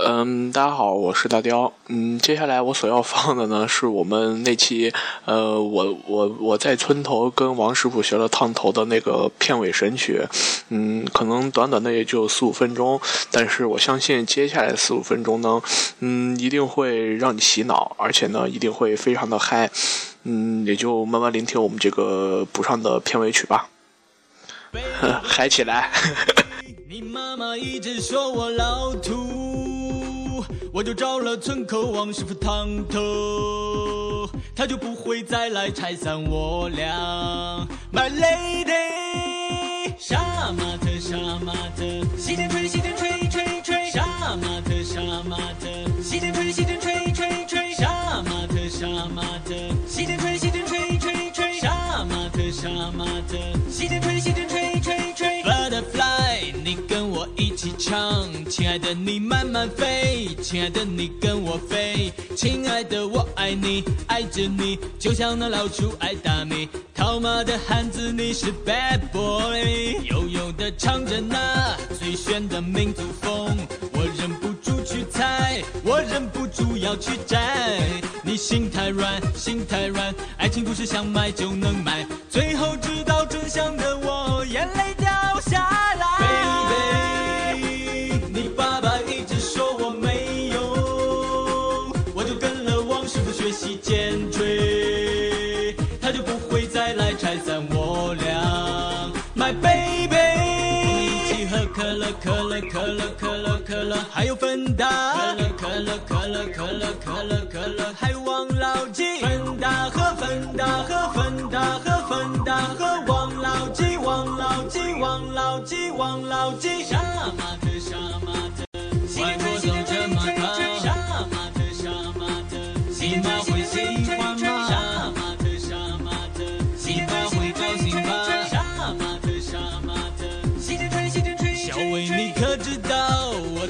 嗯，大家好，我是大雕。嗯，接下来我所要放的呢，是我们那期，呃，我我我在村头跟王师傅学了烫头的那个片尾神曲。嗯，可能短短的也就四五分钟，但是我相信接下来四五分钟呢，嗯，一定会让你洗脑，而且呢，一定会非常的嗨。嗯，也就慢慢聆听我们这个补上的片尾曲吧，嗨起来！你妈妈一直说我老土。我就找了村口王师傅烫头，他就不会再来拆散我俩。My lady，杀马特杀马特，西天吹西天吹吹吹，杀马特杀马特，西天吹西天吹吹吹，杀马特杀马特，西天吹西唱，亲爱的你慢慢飞。亲爱的，你跟我飞，亲爱的，我爱你，爱着你，就像那老鼠爱大米。套马的汉子，你是 bad boy，悠悠的唱着那最炫的民族风，我忍不住去猜，我忍不住要去摘。你心太软，心太软，爱情不是想买就能买，可乐可乐可乐可乐，可乐还有芬达。可乐可乐可乐可乐可乐可乐，还有王老吉。芬达和芬达和芬达和芬达和王老吉，王老吉王老吉王老吉。杀马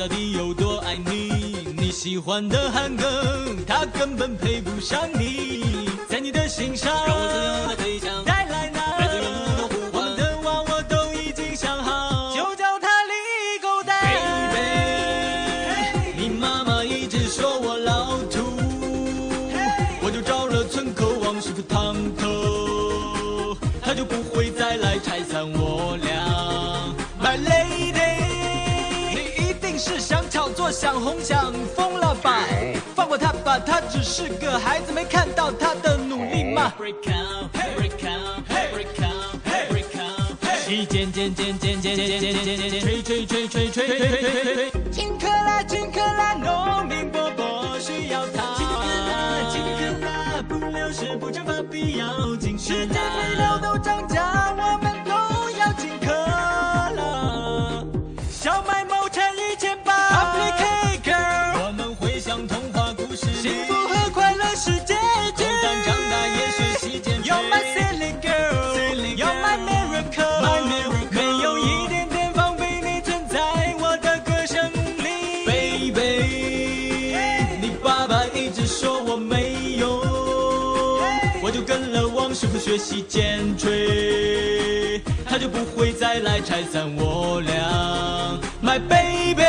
底有多爱你？你喜欢的韩庚，他根本配不上你，在你的心上。让我自由的飞翔带来那我的娃，我都已经想好，就叫他李狗蛋。你妈妈一直说我老土，我就找了村口王师傅烫头，他就不会再来拆散我红、想疯了吧？放过他吧，他只是个孩子，没看到他的努力吗？时间渐渐渐渐渐渐渐渐渐渐吹吹吹吹吹吹吹吹吹，金克拉金克拉，农民伯伯需要它。金克拉金克拉，不流失不蒸发必要学习坚吹，他就不会再来拆散我俩。My baby，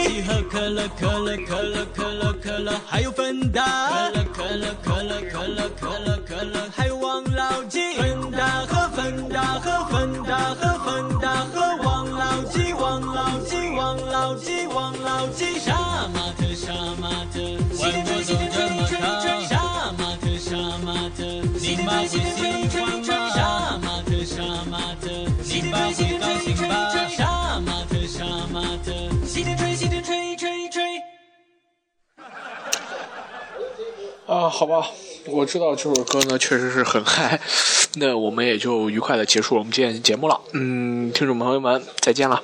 一起喝可乐可乐可乐可乐可乐，还有芬达。可乐可乐可乐可乐可乐可乐，还有王老吉。芬达和芬达和芬达和你妈会喜欢吗？杀马特杀马特，啊，好吧，我知道这首歌呢确实是很嗨，那我们也就愉快的结束我们今天的节目了。嗯，听众朋友们，再见了。